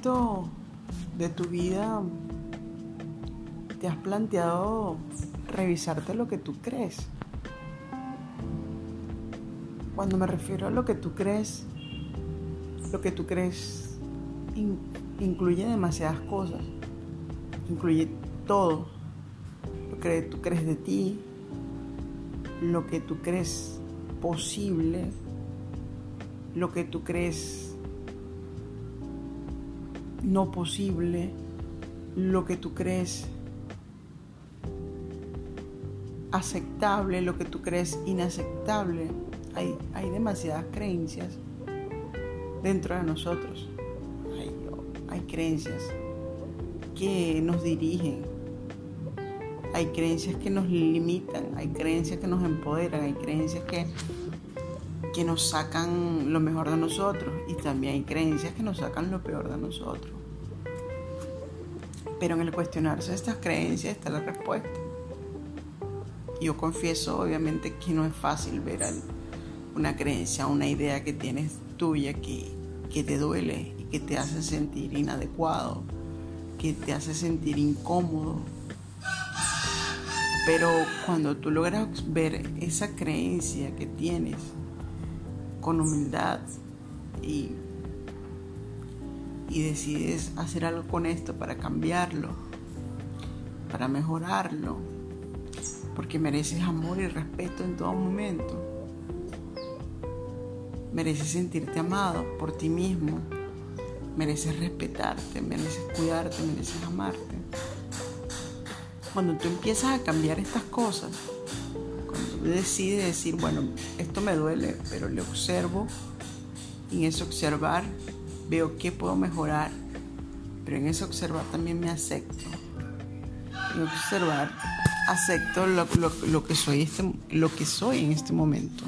de tu vida te has planteado revisarte lo que tú crees? Cuando me refiero a lo que tú crees, lo que tú crees incluye demasiadas cosas, incluye todo, lo que tú crees de ti, lo que tú crees posible, lo que tú crees no posible, lo que tú crees aceptable, lo que tú crees inaceptable. Hay, hay demasiadas creencias dentro de nosotros. Hay, hay creencias que nos dirigen, hay creencias que nos limitan, hay creencias que nos empoderan, hay creencias que, que nos sacan lo mejor de nosotros y también hay creencias que nos sacan lo peor de nosotros. Pero en el cuestionarse estas creencias está la respuesta. Yo confieso obviamente que no es fácil ver una creencia, una idea que tienes tuya que, que te duele que te hace sentir inadecuado, que te hace sentir incómodo. Pero cuando tú logras ver esa creencia que tienes con humildad y, y decides hacer algo con esto para cambiarlo, para mejorarlo, porque mereces amor y respeto en todo momento. Mereces sentirte amado por ti mismo. Mereces respetarte, mereces cuidarte, mereces amarte. Cuando tú empiezas a cambiar estas cosas, decides decir, bueno, esto me duele, pero le observo, y en ese observar veo qué puedo mejorar, pero en ese observar también me acepto. En observar acepto lo, que soy este, lo que soy en este momento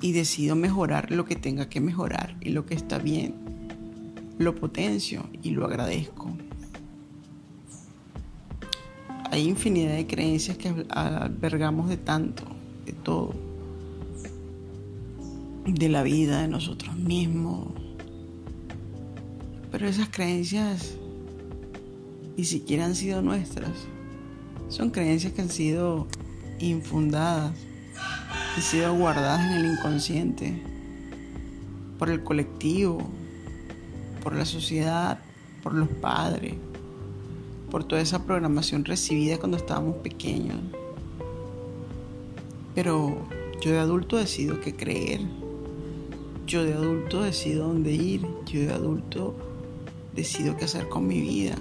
y decido mejorar lo que tenga que mejorar y lo que está bien lo potencio y lo agradezco. Hay infinidad de creencias que albergamos de tanto, de todo, de la vida, de nosotros mismos. Pero esas creencias ni siquiera han sido nuestras. Son creencias que han sido infundadas, han sido guardadas en el inconsciente por el colectivo, por la sociedad, por los padres, por toda esa programación recibida cuando estábamos pequeños. Pero yo de adulto decido qué creer. Yo de adulto decido dónde ir. Yo de adulto decido qué hacer con mi vida.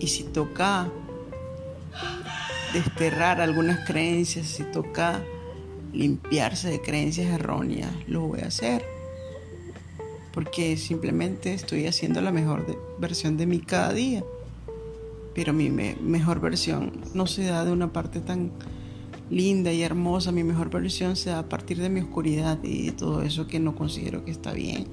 Y si toca desterrar algunas creencias, si toca limpiarse de creencias erróneas, lo voy a hacer. Porque simplemente estoy haciendo la mejor versión de mí cada día. Pero mi mejor versión no se da de una parte tan linda y hermosa. Mi mejor versión se da a partir de mi oscuridad y de todo eso que no considero que está bien.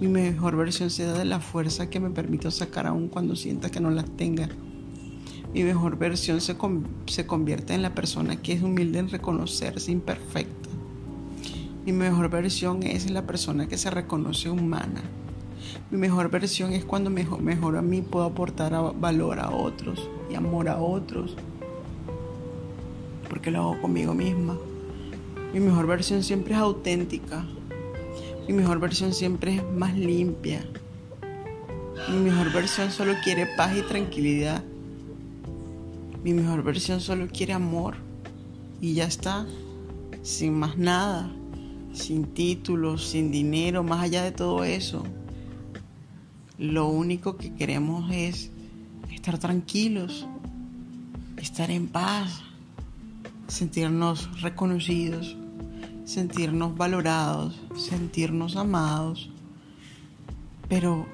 Mi mejor versión se da de la fuerza que me permito sacar aún cuando sienta que no las tenga mi mejor versión se, se convierte en la persona que es humilde en reconocerse imperfecta. Mi mejor versión es la persona que se reconoce humana. Mi mejor versión es cuando mejor, mejor a mí puedo aportar valor a otros y amor a otros. Porque lo hago conmigo misma. Mi mejor versión siempre es auténtica. Mi mejor versión siempre es más limpia. Mi mejor versión solo quiere paz y tranquilidad. Mi mejor versión solo quiere amor y ya está, sin más nada, sin títulos, sin dinero, más allá de todo eso. Lo único que queremos es estar tranquilos, estar en paz, sentirnos reconocidos, sentirnos valorados, sentirnos amados. Pero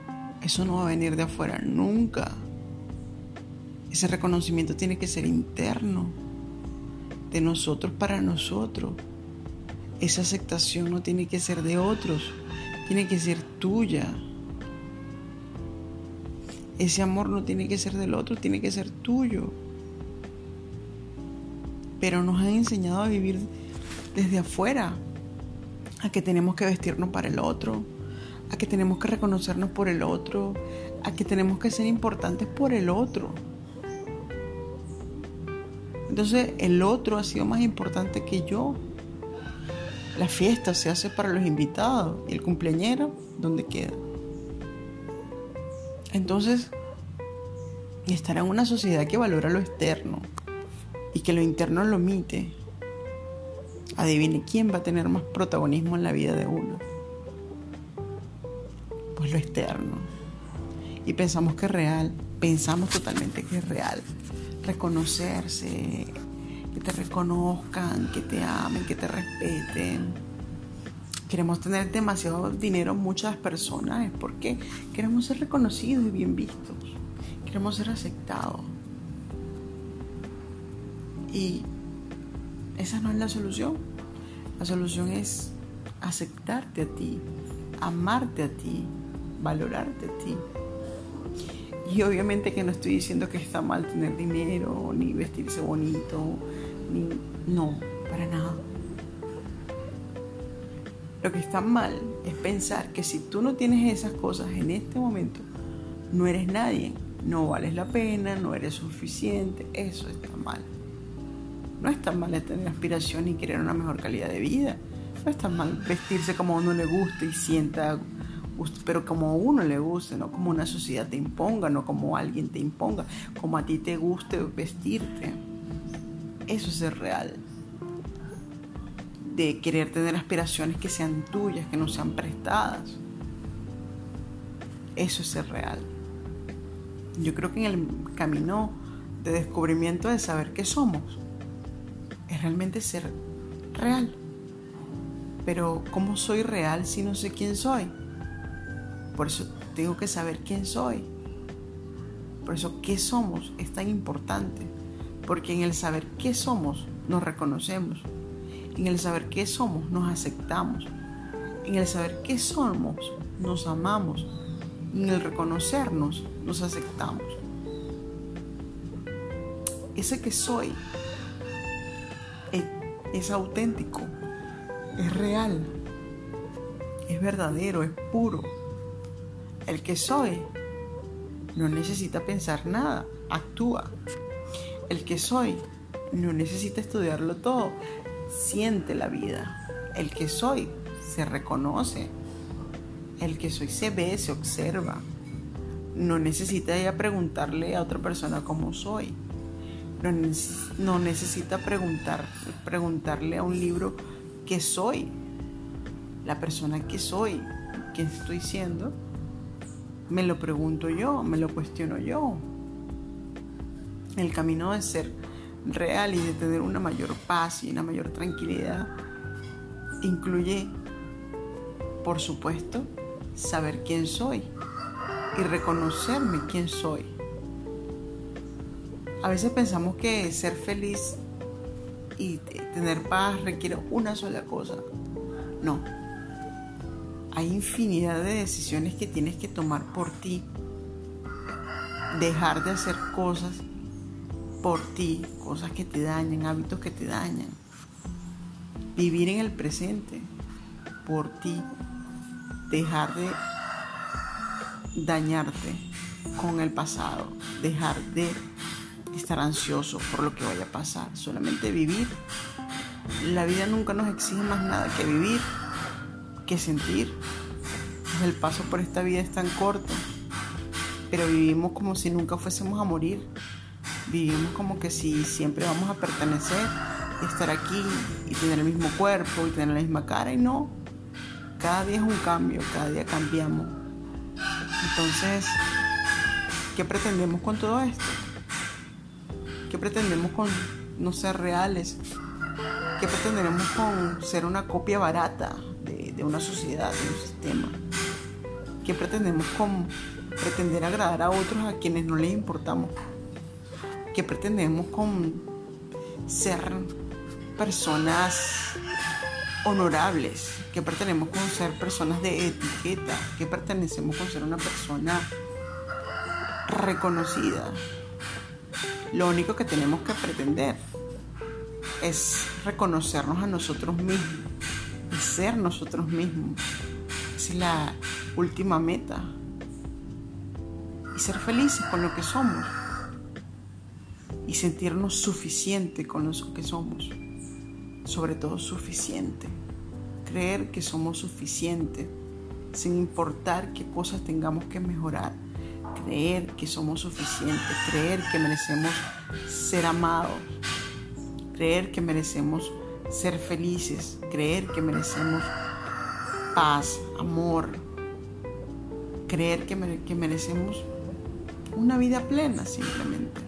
eso no va a venir de afuera nunca. Ese reconocimiento tiene que ser interno, de nosotros para nosotros. Esa aceptación no tiene que ser de otros, tiene que ser tuya. Ese amor no tiene que ser del otro, tiene que ser tuyo. Pero nos han enseñado a vivir desde afuera, a que tenemos que vestirnos para el otro, a que tenemos que reconocernos por el otro, a que tenemos que ser importantes por el otro. Entonces el otro ha sido más importante que yo. La fiesta se hace para los invitados y el cumpleañero, ¿dónde queda? Entonces, estar en una sociedad que valora lo externo y que lo interno lo omite, adivine quién va a tener más protagonismo en la vida de uno. Pues lo externo. Y pensamos que es real, pensamos totalmente que es real. Reconocerse, que te reconozcan, que te amen, que te respeten. Queremos tener demasiado dinero muchas personas porque queremos ser reconocidos y bien vistos. Queremos ser aceptados. Y esa no es la solución. La solución es aceptarte a ti, amarte a ti, valorarte a ti. Y obviamente que no estoy diciendo que está mal tener dinero, ni vestirse bonito, ni... No, para nada. Lo que está mal es pensar que si tú no tienes esas cosas en este momento, no eres nadie, no vales la pena, no eres suficiente, eso está mal. No está mal tener aspiración y querer una mejor calidad de vida. No está mal vestirse como a uno le gusta y sienta pero como a uno le guste, no como una sociedad te imponga, no como alguien te imponga, como a ti te guste vestirte. Eso es ser real. De querer tener aspiraciones que sean tuyas, que no sean prestadas. Eso es ser real. Yo creo que en el camino de descubrimiento de saber qué somos, es realmente ser real. Pero ¿cómo soy real si no sé quién soy? Por eso tengo que saber quién soy. Por eso qué somos es tan importante. Porque en el saber qué somos nos reconocemos. En el saber qué somos nos aceptamos. En el saber qué somos nos amamos. En el reconocernos nos aceptamos. Ese que soy es, es auténtico, es real, es verdadero, es puro. El que soy no necesita pensar nada, actúa. El que soy no necesita estudiarlo todo, siente la vida. El que soy se reconoce. El que soy se ve, se observa. No necesita ya preguntarle a otra persona cómo soy. No, necesita preguntar, preguntarle a un libro qué soy. La persona que soy, qué estoy siendo, me lo pregunto yo, me lo cuestiono yo. El camino de ser real y de tener una mayor paz y una mayor tranquilidad incluye, por supuesto, saber quién soy y reconocerme quién soy. A veces pensamos que ser feliz y tener paz requiere una sola cosa. No, hay infinidad de decisiones que tienes que tomar por ti. Dejar de hacer cosas por ti, cosas que te dañan, hábitos que te dañan. Vivir en el presente por ti. Dejar de dañarte con el pasado. Dejar de estar ansioso por lo que vaya a pasar. Solamente vivir. La vida nunca nos exige más nada que vivir que sentir. El paso por esta vida es tan corto, pero vivimos como si nunca fuésemos a morir. Vivimos como que si siempre vamos a pertenecer, estar aquí y tener el mismo cuerpo y tener la misma cara y no. Cada día es un cambio, cada día cambiamos. Entonces, ¿qué pretendemos con todo esto? ¿Qué pretendemos con no ser reales? ¿Qué pretendemos con ser una copia barata de una sociedad, de un sistema. ¿Qué pretendemos con pretender agradar a otros a quienes no les importamos? ¿Qué pretendemos con ser personas honorables? ¿Qué pretendemos con ser personas de etiqueta? ¿Qué pertenecemos con ser una persona reconocida? Lo único que tenemos que pretender es reconocernos a nosotros mismos ser nosotros mismos. es la última meta y ser felices con lo que somos y sentirnos suficiente con lo que somos, sobre todo suficiente, creer que somos suficientes sin importar qué cosas tengamos que mejorar, creer que somos suficientes, creer que merecemos ser amados, creer que merecemos ser felices, creer que merecemos paz, amor, creer que, merecemos una vida plena simplemente.